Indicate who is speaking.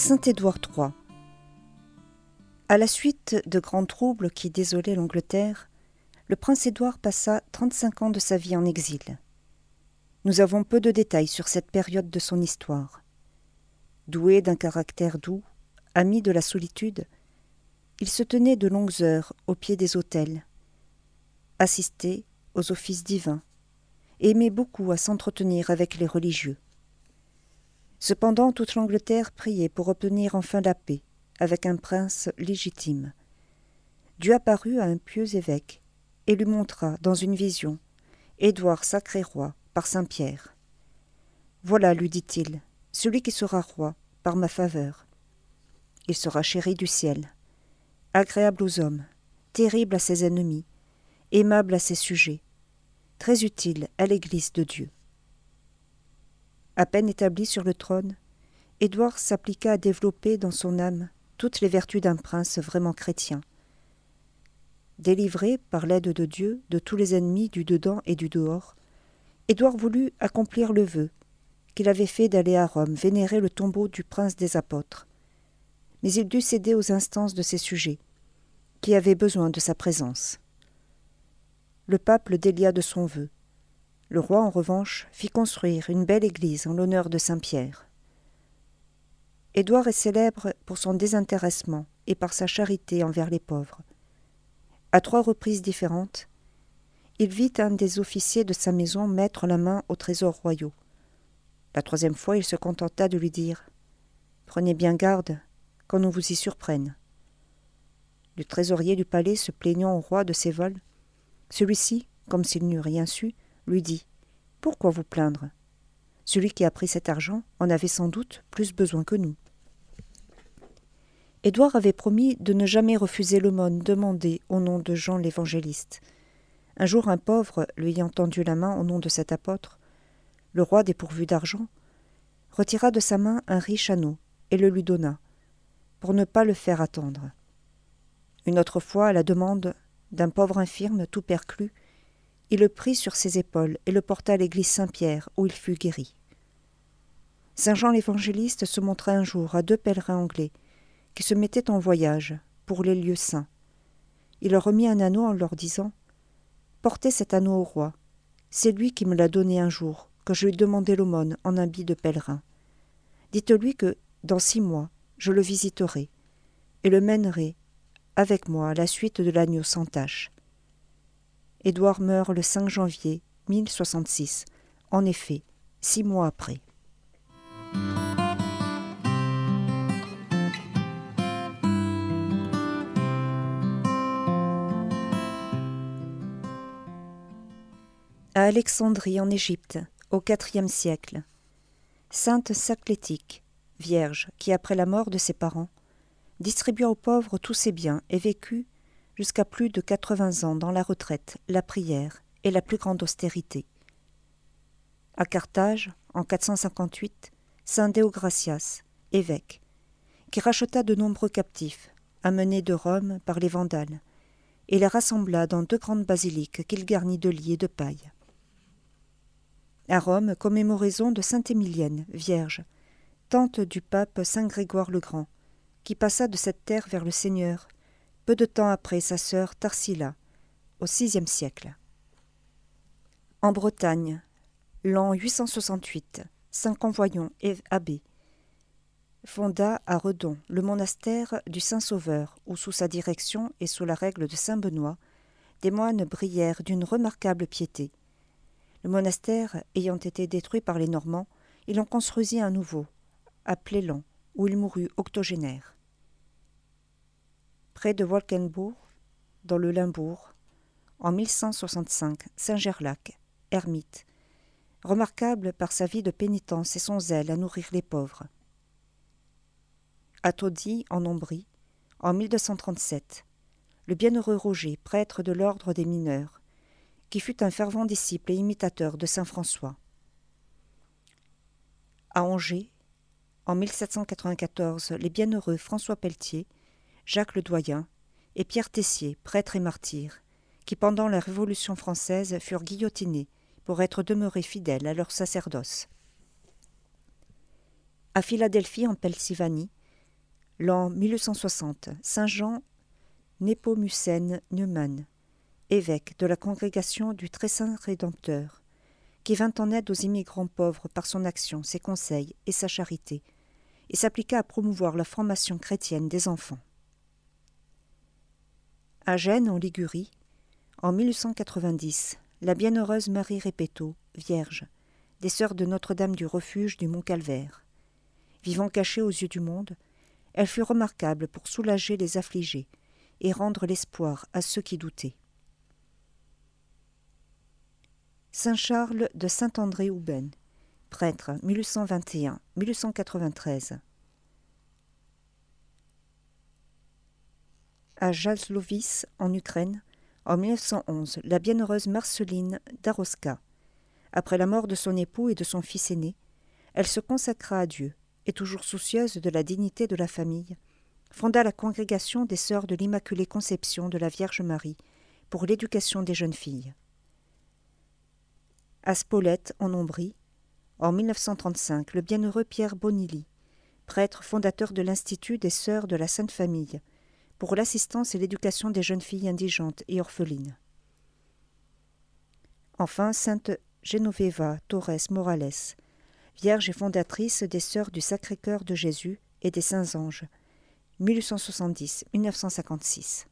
Speaker 1: Saint-Édouard III. À la suite de grands troubles qui désolaient l'Angleterre, le prince Édouard passa 35 ans de sa vie en exil. Nous avons peu de détails sur cette période de son histoire. Doué d'un caractère doux, ami de la solitude, il se tenait de longues heures au pied des autels, assistait aux offices divins, aimait beaucoup à s'entretenir avec les religieux. Cependant, toute l'Angleterre priait pour obtenir enfin la paix avec un prince légitime. Dieu apparut à un pieux évêque et lui montra, dans une vision, Édouard sacré roi par Saint Pierre. Voilà, lui dit-il, celui qui sera roi par ma faveur. Il sera chéri du ciel, agréable aux hommes, terrible à ses ennemis, aimable à ses sujets, très utile à l'Église de Dieu. À peine établi sur le trône, Édouard s'appliqua à développer dans son âme toutes les vertus d'un prince vraiment chrétien. Délivré par l'aide de Dieu de tous les ennemis du dedans et du dehors, Édouard voulut accomplir le vœu qu'il avait fait d'aller à Rome vénérer le tombeau du prince des apôtres. Mais il dut céder aux instances de ses sujets, qui avaient besoin de sa présence. Le pape le délia de son vœu. Le roi, en revanche, fit construire une belle église en l'honneur de Saint Pierre. Édouard est célèbre pour son désintéressement et par sa charité envers les pauvres. À trois reprises différentes, il vit un des officiers de sa maison mettre la main aux trésors royaux. La troisième fois, il se contenta de lui dire Prenez bien garde qu'on ne vous y surprenne. Le trésorier du palais se plaignant au roi de ses vols, celui-ci, comme s'il n'eût rien su, lui dit Pourquoi vous plaindre? Celui qui a pris cet argent en avait sans doute plus besoin que nous. Édouard avait promis de ne jamais refuser l'aumône demandée au nom de Jean l'évangéliste. Un jour, un pauvre, lui ayant tendu la main au nom de cet apôtre, le roi, dépourvu d'argent, retira de sa main un riche anneau et le lui donna, pour ne pas le faire attendre. Une autre fois, à la demande d'un pauvre infirme tout perclus, il le prit sur ses épaules et le porta à l'église Saint-Pierre, où il fut guéri. Saint Jean l'évangéliste se montra un jour à deux pèlerins anglais qui se mettaient en voyage pour les lieux saints. Il leur remit un anneau en leur disant Portez cet anneau au roi. C'est lui qui me l'a donné un jour, que je lui demandai l'aumône en habit de pèlerin. Dites-lui que, dans six mois, je le visiterai et le mènerai avec moi à la suite de l'agneau sans tache. Édouard meurt le 5 janvier 1066, en effet, six mois après. À Alexandrie en Égypte, au IVe siècle, Sainte Saclétique, vierge, qui après la mort de ses parents, distribua aux pauvres tous ses biens et vécut jusqu'à plus de quatre-vingts ans dans la retraite, la prière et la plus grande austérité. À Carthage, en 458, saint Déogracias, évêque, qui racheta de nombreux captifs, amenés de Rome par les Vandales, et les rassembla dans deux grandes basiliques qu'il garnit de lits et de paille. À Rome, commémoraison de sainte Émilienne, vierge, tante du pape saint Grégoire le Grand, qui passa de cette terre vers le Seigneur peu de temps après sa sœur Tarsila, au VIe siècle. En Bretagne, l'an 868, saint Convoyant et abbé fonda à Redon le monastère du Saint-Sauveur, où sous sa direction et sous la règle de saint Benoît, des moines brillèrent d'une remarquable piété. Le monastère ayant été détruit par les Normands, il en construisit un nouveau, à Plélan, où il mourut octogénaire près de Wolkenbourg, dans le Limbourg, en 1165, Saint-Gerlac, ermite, remarquable par sa vie de pénitence et son zèle à nourrir les pauvres. À Taudis, en Ombrie, en 1237, le bienheureux Roger, prêtre de l'ordre des mineurs, qui fut un fervent disciple et imitateur de saint François. À Angers, en 1794, les bienheureux François Pelletier, Jacques le Doyen et Pierre Tessier, prêtre et martyr, qui pendant la Révolution française furent guillotinés pour être demeurés fidèles à leur sacerdoce. À Philadelphie, en Pennsylvanie, L'an 1860, Saint Jean Népomucène Neumann, évêque de la congrégation du Très Saint Rédempteur, qui vint en aide aux immigrants pauvres par son action, ses conseils et sa charité, et s'appliqua à promouvoir la formation chrétienne des enfants. À Gênes, en Ligurie, en 1890, la bienheureuse Marie Répéto, vierge, des sœurs de Notre-Dame du Refuge du Mont Calvaire. Vivant cachée aux yeux du monde, elle fut remarquable pour soulager les affligés et rendre l'espoir à ceux qui doutaient. Saint Charles de Saint-André-Houben, prêtre 1821-1893. À en Ukraine, en 1911, la bienheureuse Marceline Daroska, après la mort de son époux et de son fils aîné, elle se consacra à Dieu et toujours soucieuse de la dignité de la famille, fonda la congrégation des Sœurs de l'Immaculée Conception de la Vierge Marie pour l'éducation des jeunes filles. À Spolette, en Ombrie, en 1935, le bienheureux Pierre Bonilly, prêtre fondateur de l'Institut des Sœurs de la Sainte Famille, pour l'assistance et l'éducation des jeunes filles indigentes et orphelines. Enfin, Sainte Genoveva Torres Morales, Vierge et fondatrice des Sœurs du Sacré-Cœur de Jésus et des Saints Anges, 1870-1956.